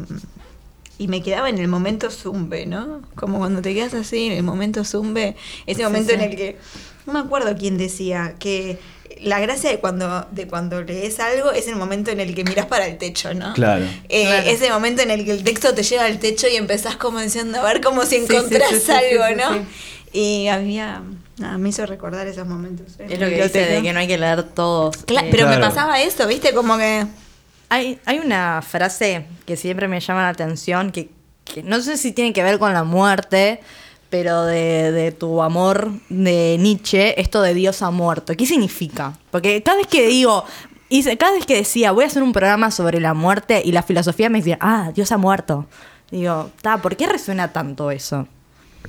y me quedaba en el momento zumbe, ¿no? Como cuando te quedas así en el momento zumbe, ese Sí, momento en el que, no me acuerdo quién decía, que la gracia de cuando, de cuando lees algo es el momento en el que miras para el techo, ¿no? Claro. Eh, Claro. Ese momento en el que el texto te lleva al techo y empezás como diciendo, a ver como si sí, encontrás sí, sí, algo, sí, sí, ¿no? sí. Y había, nada, me hizo recordar esos momentos. en Es lo que dice de que no hay que leer todos. Cla- eh, pero me Claro. pasaba esto, ¿viste? Como que... Hay, hay una frase que siempre me llama la atención, que, que no sé si tiene que ver con la muerte, pero de, de tu amor de Nietzsche, esto de Dios ha muerto. ¿Qué significa? Porque cada vez que digo, hice- cada vez que decía, voy a hacer un programa sobre la muerte y la filosofía me decía, ah, Dios ha muerto. Digo, ta, ¿por qué resuena tanto eso?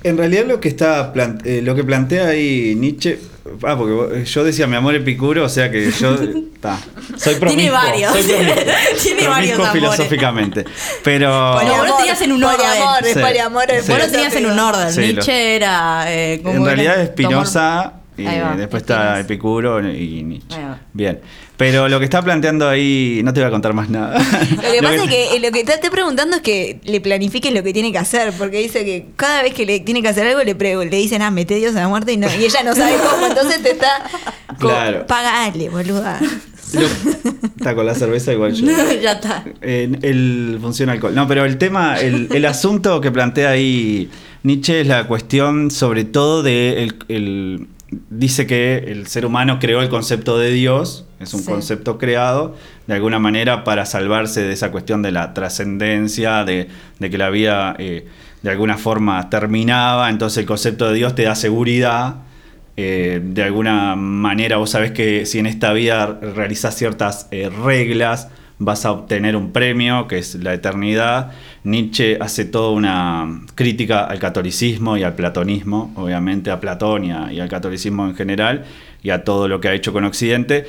En realidad lo que está eh, lo que plantea ahí Nietzsche, ah, porque vos- yo decía mi amor epicuro, o sea que yo ta, soy promiscuo. Tiene varios. soy promiscuo, Tiene promiscuo varios amores. filosóficamente. Pero Bueno, vos lo tenías en un orden. Poliamor, es Sí. poliamor. es Sí. Vos lo tenías en un orden. Sí, lo- Nietzsche era. eh, ¿cómo en era? realidad Spinoza y después está. Epicuro y Nietzsche. Bien. Pero lo que está planteando ahí, no te voy a contar más nada. Lo que pasa es que eh, lo que te estoy preguntando es que le planifiques lo que tiene que hacer, porque dice que cada vez que le tiene que hacer algo le, pre- le dicen, ah, mete Dios a la muerte y, no, y ella no sabe cómo, entonces te está... Claro. Pagale, boluda. Lo- está con la cerveza igual yo. ya está. El funciona alcohol. No, pero el tema, el, el asunto que plantea ahí Nietzsche es la cuestión sobre todo de el, el- dice que el ser humano creó el concepto de Dios, es un Sí. concepto creado de alguna manera para salvarse de esa cuestión de la trascendencia, de, de que la vida eh, de alguna forma terminaba, entonces el concepto de Dios te da seguridad. eh, de alguna manera vos sabés que si en esta vida realizás ciertas eh, reglas, vas a obtener un premio, que es la eternidad. Nietzsche hace toda una crítica al catolicismo y al platonismo, obviamente a Platón y, a- y al catolicismo en general, y a todo lo que ha hecho con Occidente.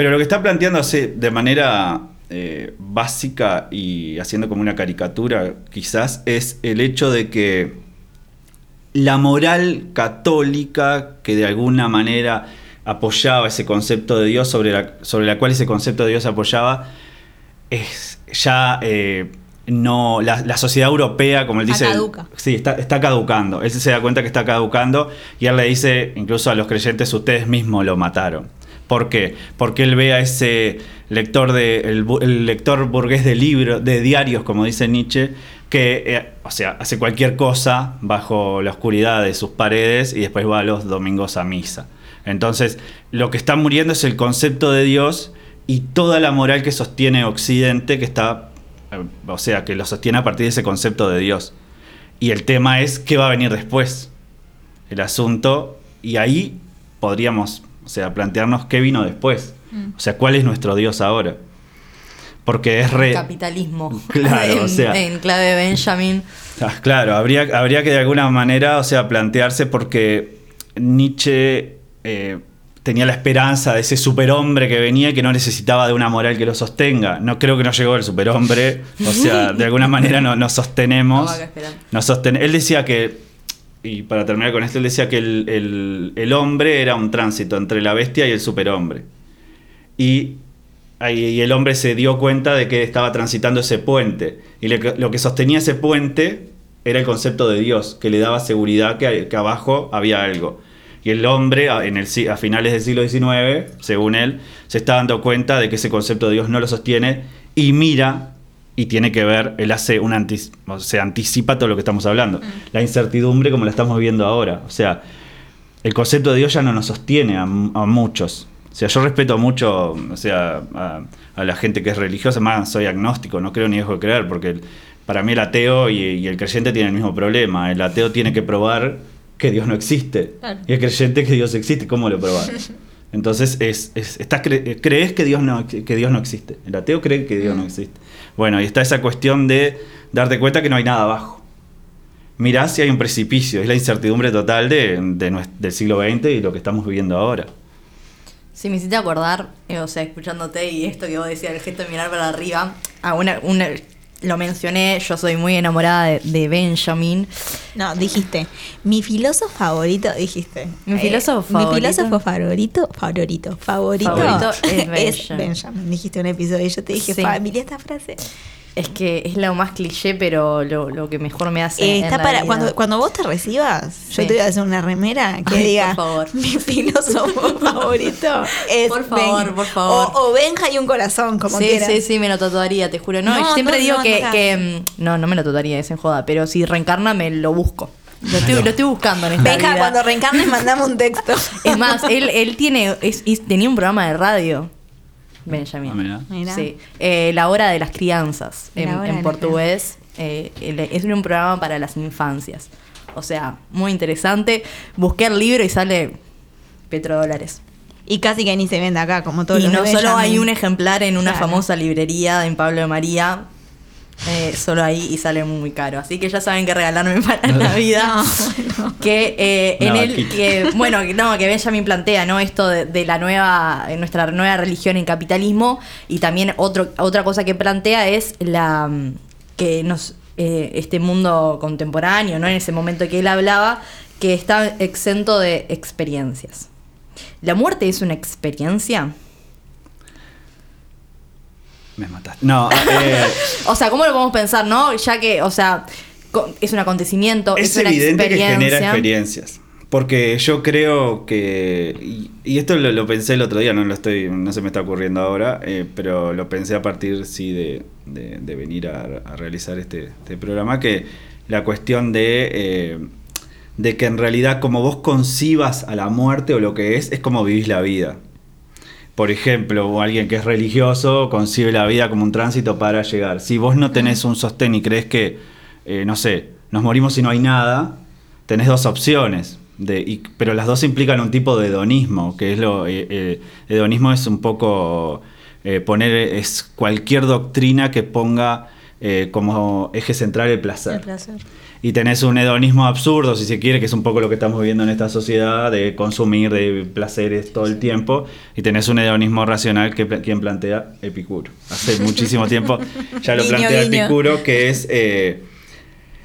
Pero lo que está planteando así, de manera eh, básica y haciendo como una caricatura, quizás, es el hecho de que la moral católica que de alguna manera apoyaba ese concepto de Dios, sobre la, sobre la cual ese concepto de Dios apoyaba, es ya eh, no. La, la sociedad europea, como él Está dice. caduca. Sí, está, está caducando. Él se da cuenta que está caducando y él le dice, incluso a los creyentes, ustedes mismos lo mataron. ¿Por qué? Porque él ve a ese lector de el, lector burgués de libros, de diarios, como dice Nietzsche, que, eh, o sea, hace cualquier cosa bajo la oscuridad de sus paredes y después va los domingos a misa. Entonces, lo que está muriendo es el concepto de Dios y toda la moral que sostiene Occidente, que está, eh, o sea, que lo sostiene a partir de ese concepto de Dios. Y el tema es qué va a venir después. El asunto, y ahí podríamos, sea, plantearnos qué vino después. O sea, cuál es nuestro Dios ahora. Porque es re. Capitalismo. Claro, en, o sea. en clave Benjamin. Ah, Claro, habría, habría que de alguna manera, o sea, plantearse porque Nietzsche eh, tenía la esperanza de ese superhombre que venía y que no necesitaba de una moral que lo sostenga. No creo que no llegó el superhombre, o sea, de alguna manera no, nos sostenemos. Estaba acá esperando. Nos sosten- él decía que, y para terminar con esto, él decía que el, el- hombre era un tránsito entre la bestia y el superhombre. Y, y el hombre se dio cuenta de que estaba transitando ese puente. Y le- lo que sostenía ese puente era el concepto de Dios, que le daba seguridad que, que abajo había algo. Y el hombre, en el, a finales del siglo XIX, según él, se está dando cuenta de que ese concepto de Dios no lo sostiene y mira y tiene que ver, él hace un antis- o sea, anticipa todo lo que estamos hablando. La incertidumbre como la estamos viendo ahora. O sea, el concepto de Dios ya no nos sostiene a, a muchos. O sea, yo respeto mucho, o sea, a, a la gente que es religiosa, más soy agnóstico, no creo ni dejo de creer, porque el- para mí el ateo y, y el creyente tienen el mismo problema. El ateo tiene que probar que Dios no existe. Claro. Y el creyente que Dios existe, ¿cómo lo probás? Entonces, es, es- estás cre- crees que Dios, no, que Dios no existe. El ateo cree que Dios no existe. Bueno, y está esa cuestión de darte cuenta que no hay nada abajo. Mirá si hay un precipicio, es la incertidumbre total del siglo XX y lo que estamos viviendo ahora. Sí, me hiciste acordar, eh, o sea, escuchándote y esto que vos decías, el gesto de mirar para arriba, a una lo mencioné, yo soy muy enamorada de, de Benjamin. No, dijiste. Mi filósofo favorito, dijiste. Mi filósofo Mi favorito. filósofo favorito, favorito, favorito, Favorito es es Benjamin. Benjamin. Dijiste un episodio y yo te dije, Sí. familia, esta frase. Es que es lo más cliché, pero lo, lo que mejor me hace. Eh, en está la para vida. cuando, cuando vos te recibas, yo Sí. te voy a hacer una remera que Ay, diga por favor. mi filósofo favorito es Por favor, Ben- por favor. O, o Benja y un corazón, como sí, quieras. sí, sí, me lo tatuaría, te juro. No, No, yo siempre no, digo no, que, no. que, mm, no, no me lo tatuaría, es en joda, pero si reencarna me lo busco. Lo estoy, lo estoy buscando en esta Benja, vida. cuando reencarnes mandame un texto. Es más, él, él tiene, es- es- tenía un programa de radio, Benjamin. Ah, mirá. Mirá. Sí, eh, La Hora de las Crianzas, La en, Hora en portugués. eh, es un programa para las infancias. O sea, muy interesante. Busqué el libro y sale petrodólares. Y casi que ni se vende acá, como todo Y lo no solo hay un ejemplar en una Claro. famosa librería en Pablo de María, eh, solo ahí y sale muy caro. Así que ya saben qué regalarme para Navidad. No, Que eh, en vaquita. que, bueno, que- no, que Benjamin plantea, ¿no? Esto de, de la nueva, eh, nuestra nueva religión en capitalismo. Y también otro, otra cosa que plantea es la mm, que nos eh, este mundo contemporáneo, ¿no? En ese momento que él hablaba, que está exento de experiencias. ¿La muerte es una experiencia? Me mataste. No, eh, O sea, ¿cómo lo podemos pensar, no? Ya que, o sea, es un acontecimiento, es, es una evidente que genera experiencias. Porque yo creo que. Y, y esto lo, lo pensé el otro día, no lo estoy. no se me está ocurriendo ahora, eh, pero lo pensé a partir sí de, de- de venir a, a realizar este, este programa. Que la cuestión de. eh, de que en realidad, como vos concibas a la muerte o lo que es, es como vivís la vida. Por ejemplo, alguien que es religioso concibe la vida como un tránsito para llegar. Si vos no tenés un sostén y crees que, eh, no sé, nos morimos y no hay nada, tenés dos opciones. De, y- pero las dos implican un tipo de hedonismo, que es lo. eh, eh, hedonismo es un poco eh, poner. es cualquier doctrina que ponga eh, como eje central. El placer. Y tenés un hedonismo absurdo, si se quiere, que es un poco lo que estamos viviendo en esta sociedad, de consumir, de placeres todo el tiempo. Y tenés un hedonismo racional que quien plantea Epicuro. Hace muchísimo tiempo ya lo plantea. Epicuro, que es... eh,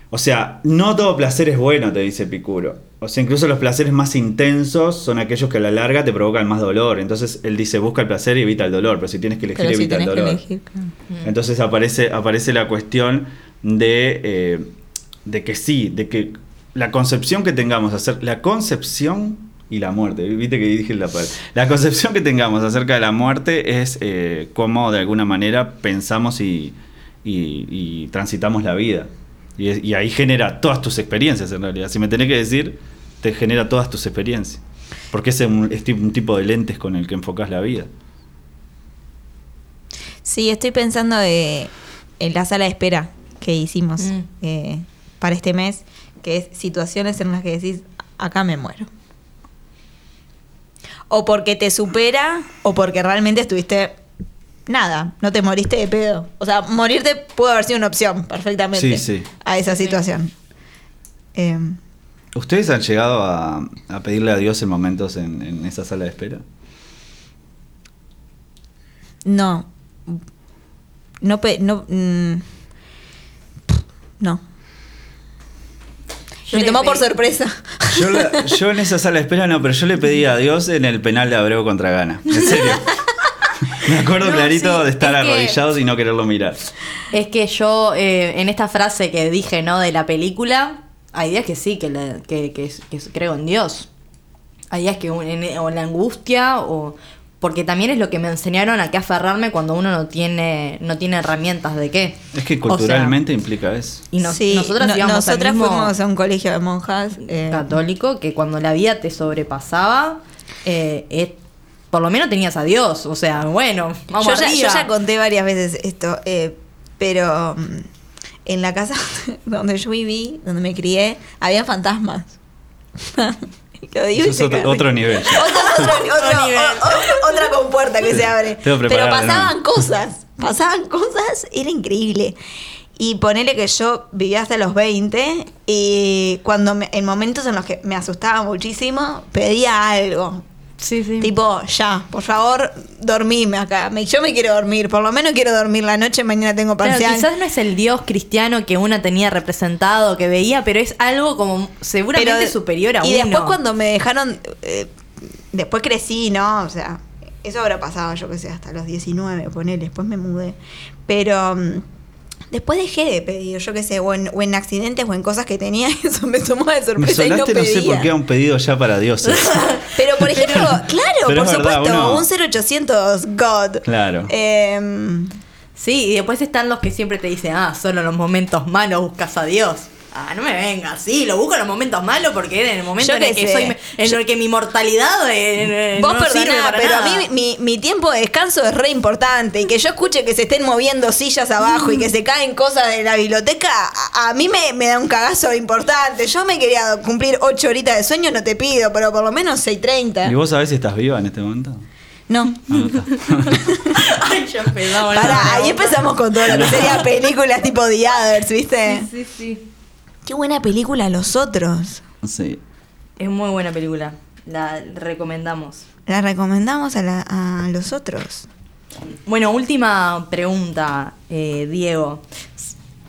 o sea, no todo placer es bueno, te dice Epicuro. O sea, incluso los placeres más intensos son aquellos que a la larga te provocan más dolor. Entonces él dice, busca el placer y evita el dolor, pero si tienes que elegir, si evita el dolor. elegir, claro. Entonces aparece, aparece la cuestión de, eh, de que sí, de que la concepción que tengamos hacer la concepción y la muerte, viste que dije la palabra, la concepción que tengamos acerca de la muerte es eh, cómo de alguna manera pensamos y, y- y transitamos la vida. Y, es- y ahí genera todas tus experiencias en realidad. Si me tenés que decir, te genera todas tus experiencias. Porque es un, es tipo- un tipo de lentes con el que enfocas la vida. Sí, estoy pensando de, en la sala de espera que hicimos Mm. eh, para este mes, que es situaciones en las que decís, acá me muero. O porque te supera, o porque realmente estuviste nada, no te moriste de pedo. O sea, morirte pudo haber sido una opción perfectamente Sí, sí. a esa situación. Eh, ¿Ustedes han llegado a, a pedirle a Dios en momentos en, en esa sala de espera? no. No, no, mm, no. Yo Me tomó por sorpresa. Yo, la- yo en esa sala de espera no, pero yo le pedí a Dios en el penal de Abreu contra Gana. En serio. Me acuerdo No, clarito sí, de estar es que- arrodillados y no quererlo mirar. Es que yo, eh, en esta frase que dije, ¿no? De la película, hay días que sí, que, la- que, que- creo en Dios. Hay días que en, o en la angustia, o porque también es lo que me enseñaron a qué aferrarme cuando uno no tiene, no tiene herramientas de qué. Es que O sea, culturalmente implica eso. y nos- Sí, nosotras no- íbamos al nosotras mismo fuimos a un colegio de monjas. eh, católico que cuando la vida te sobrepasaba, eh, eh, por lo menos tenías a Dios. O sea, bueno, vamos yo, ya, arriba. yo ya conté varias veces esto, eh, pero mm, en la casa donde yo viví, donde me crié, había fantasmas. Lo digo y Eso es otro, nivel. Otro- otro- otro- nivel. o- o- otra compuerta que se abre. Pero pasaban cosas, pasaban cosas, era increíble. Y ponele que yo vivía hasta los 20 y cuando me- en momentos en los que me asustaba muchísimo, pedía algo. Sí, sí. Tipo, ya, por favor, dormime acá. Me- yo me quiero dormir, por lo menos quiero dormir la noche, mañana tengo Claro, parcial. quizás no es el Dios cristiano que una tenía representado, que veía, pero es algo como seguramente Pero- superior a y uno. después cuando me dejaron, eh, después crecí, ¿no? O sea, eso habrá pasado, yo que sé, hasta los 19, ponele, después me mudé. Pero mm, después dejé de pedir, yo que sé, o en, o en accidentes o en cosas que tenía, eso me tomó de Me sorpresa y no sonaste, no, sé por qué, a un pedido ya para dioses. Pero por ejemplo, claro, Pero por es verdad, supuesto, uno- un 0800 God. Claro. Em, Sí, y después están los que siempre te dicen, ah, solo en los momentos malos buscas a Dios. Ah, no me vengas, sí, lo busco en los momentos malos porque en el momento en el que sé. soy en el que mi mortalidad eh, eh, Vos no sirve perdoná, para pero nada. a mí mi, mi tiempo de descanso es re importante. Y que yo escuche que se estén moviendo sillas abajo y que se caen cosas de la biblioteca, a, a mí me, me da un cagazo importante. Yo me quería cumplir 8 horitas de sueño, no te pido, pero por lo menos 6.30. ¿Y vos sabés si estás viva en este momento? No. Ah, no. Ay, ya empezamos. Pará, ahí empezamos con todo lo que sería películas tipo The Others, ¿viste? Sí, sí. Qué buena película Los Otros. Sí. Es muy buena película. La recomendamos. La recomendamos a, la- a Los Otros. Bueno, última pregunta, eh, Diego.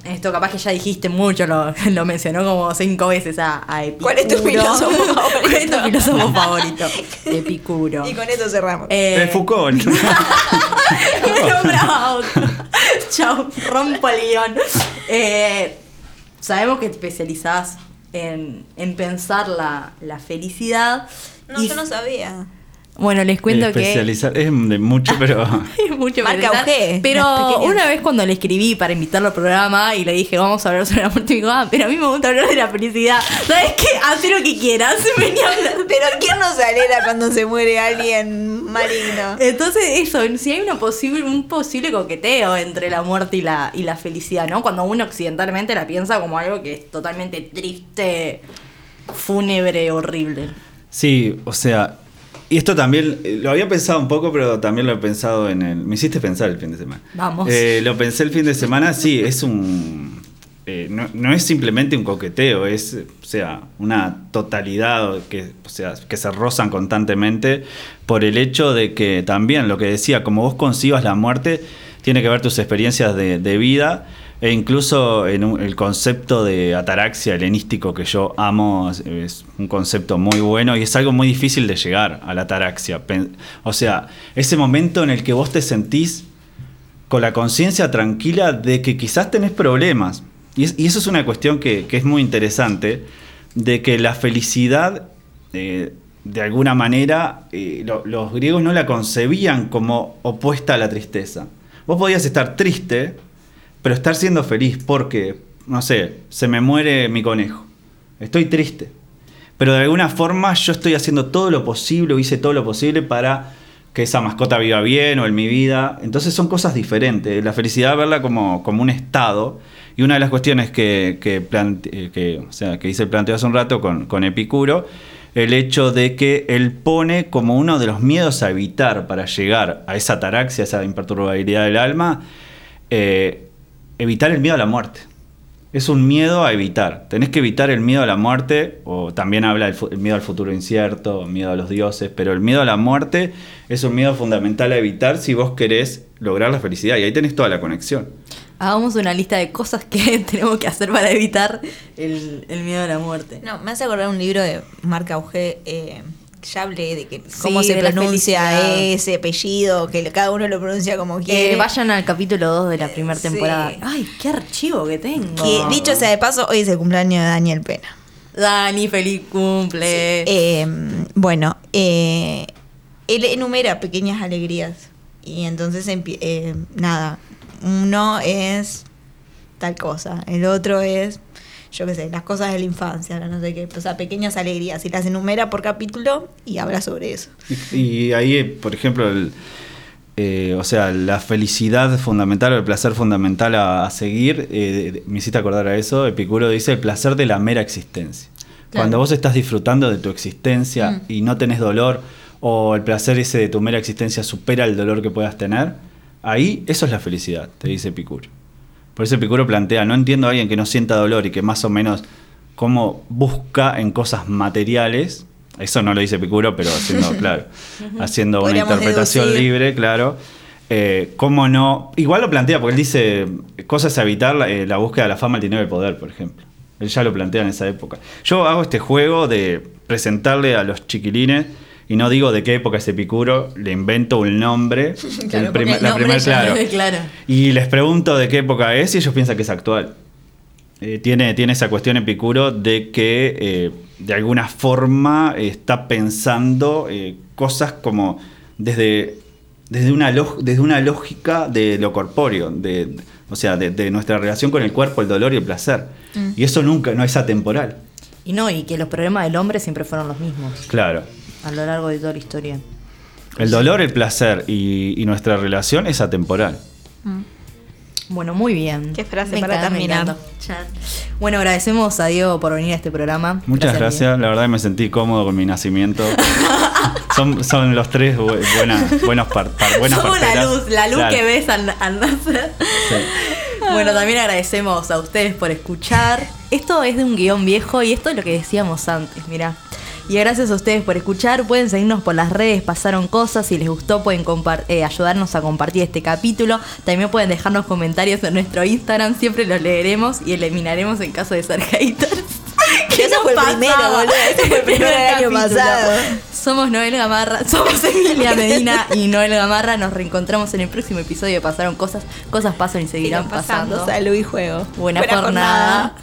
Esto capaz que ya dijiste mucho, lo, lo mencionó como cinco veces a, a Epicuro. ¿Cuál es tu filósofo favorito? ¿Cuál es tu filósofo favorito? Epicuro. Y con esto cerramos. Eh, Eh, Foucault. Chau, rompo el guion. Eh, sabemos que te especializás en, en pensar la, la felicidad. No, Y- yo no sabía. Bueno, les cuento que... Especializar, es de mucho, pero. Es mucho Marca. UG, Pero una vez cuando le escribí para invitarlo al programa y le dije, vamos a hablar sobre la muerte, me dijo, ah, pero a mí me gusta hablar de la felicidad. ¿Sabes qué? Haz lo que quieras. Vení a hablar. Pero ¿quién no se alegra cuando se muere alguien maligno? Entonces, eso, si hay una posible, un posible coqueteo entre la muerte y la, y la felicidad, ¿no? Cuando uno occidentalmente la piensa como algo que es totalmente triste, fúnebre, horrible. Sí, o sea. Y esto también eh, lo había pensado un poco, pero también lo he pensado en el. Me hiciste pensar el fin de semana. Vamos. Eh, lo pensé el fin de semana, sí, es un. eh, no, no es simplemente un coqueteo, es o sea, una totalidad que, o sea, que se rozan constantemente por el hecho de que también lo que decía, como vos concibas la muerte, tiene que ver tus experiencias de, de vida e incluso en un- el concepto de ataraxia helenístico que yo amo es, un concepto muy bueno y es algo muy difícil de llegar a la ataraxia. O sea, ese momento en el que vos te sentís con la conciencia tranquila de que quizás tenés problemas. Y, es- y eso es una cuestión que, es muy interesante, de que la felicidad, eh, de alguna manera, eh, lo- los griegos no la concebían como opuesta a la tristeza. Vos podías estar triste, pero estar siendo feliz porque, no sé, se me muere mi conejo. Estoy triste. Pero de alguna forma yo estoy haciendo todo lo posible, o hice todo lo posible para que esa mascota viva bien o en mi vida. Entonces son cosas diferentes. La felicidad verla como, como un estado. Y una de las cuestiones que, que, eh, que, o sea, que hice el planteo hace un rato con, con Epicuro, el hecho de que él pone como uno de los miedos a evitar para llegar a esa ataraxia, esa imperturbabilidad del alma, eh, evitar el miedo a la muerte. Es un miedo a evitar. Tenés que evitar el miedo a la muerte, o también habla el miedo al futuro incierto, miedo a los dioses, pero el miedo a la muerte es un miedo fundamental a evitar si vos querés lograr la felicidad. Y ahí tenés toda la conexión. Hagamos una lista de cosas que tenemos que hacer para evitar el, el miedo a la muerte. No, me hace acordar un libro de Marc Augé, eh, ya hablé de que cómo Sí, se pronuncia ese apellido, que cada uno lo pronuncia como quiere. Eh, vayan al capítulo 2 de la primera Sí. temporada. Ay, qué archivo que tengo. Que, dicho sea de paso, hoy es el cumpleaños de Daniel Pena. Dani, feliz cumple. Eh, bueno, eh, él enumera pequeñas alegrías. Y entonces, eh, nada, uno es tal cosa, el otro es, yo qué sé, las cosas de la infancia, no sé qué, o sea, pequeñas alegrías. Y las enumera por capítulo y habla sobre eso. Y, y ahí, por ejemplo, el, eh, o sea, la felicidad fundamental o el placer fundamental a, a seguir, eh, me hiciste acordar a eso, Epicuro dice el placer de la mera existencia. Cuando vos estás disfrutando de tu existencia Mm. y no tenés dolor, o el placer ese de tu mera existencia supera el dolor que puedas tener, ahí eso es la felicidad, te dice Epicuro. Por eso Epicuro plantea, no entiendo a alguien que no sienta dolor y que más o menos como busca en cosas materiales, eso no lo dice Epicuro, pero haciendo, claro, haciendo una interpretación deducir. libre, claro. Eh, ¿Cómo no? Igual lo plantea, porque él dice cosas a evitar, la, eh, la búsqueda de la fama, el dinero y el poder, por ejemplo. Él ya lo plantea en esa época. Yo hago este juego de presentarle a los chiquilines, y no digo de qué época es Epicuro, le invento un nombre. Claro, el porque el la nombre primer, ya- claro. claro. Y les pregunto de qué época es y ellos piensan que es actual. Eh, tiene, tiene esa cuestión Epicuro de que eh, de alguna forma está pensando eh, cosas como desde, desde, una desde una lógica de lo corpóreo, de, o sea, de, de nuestra relación con el cuerpo, el dolor y el placer. Y eso nunca, no es atemporal. Y no, y que los problemas del hombre siempre fueron los mismos Claro. A lo largo de toda la historia. El dolor, el placer y, y nuestra relación es atemporal. Bueno, muy bien. Qué frase Me para terminar. Bueno, agradecemos a Diego por venir a este programa. Muchas gracias, la verdad me sentí cómodo con mi nacimiento. son, son los tres bu- buenas, buenos par, par- buenas Somos la luz, la luz Claro, que ves al, al nacer. sí. Bueno, también agradecemos a ustedes por escuchar. Esto es de un guion viejo y esto es lo que decíamos antes, mirá. Y gracias a ustedes por escuchar. Pueden seguirnos por las redes, pasaron cosas. Si les gustó, pueden eh, ayudarnos a compartir este capítulo. También pueden dejarnos comentarios en nuestro Instagram. Siempre los leeremos y eliminaremos en caso de ser haters. Que eso fue el primero, pasaba. boludo. Ese fue el primero del año capítulo. pasado. Somos Noel Gamarra, somos Emilia Medina y Noel Gamarra. Nos reencontramos en el próximo episodio de Pasaron Cosas. Cosas pasan y seguirán pasando pasando. salud y juego. Buena, jornada.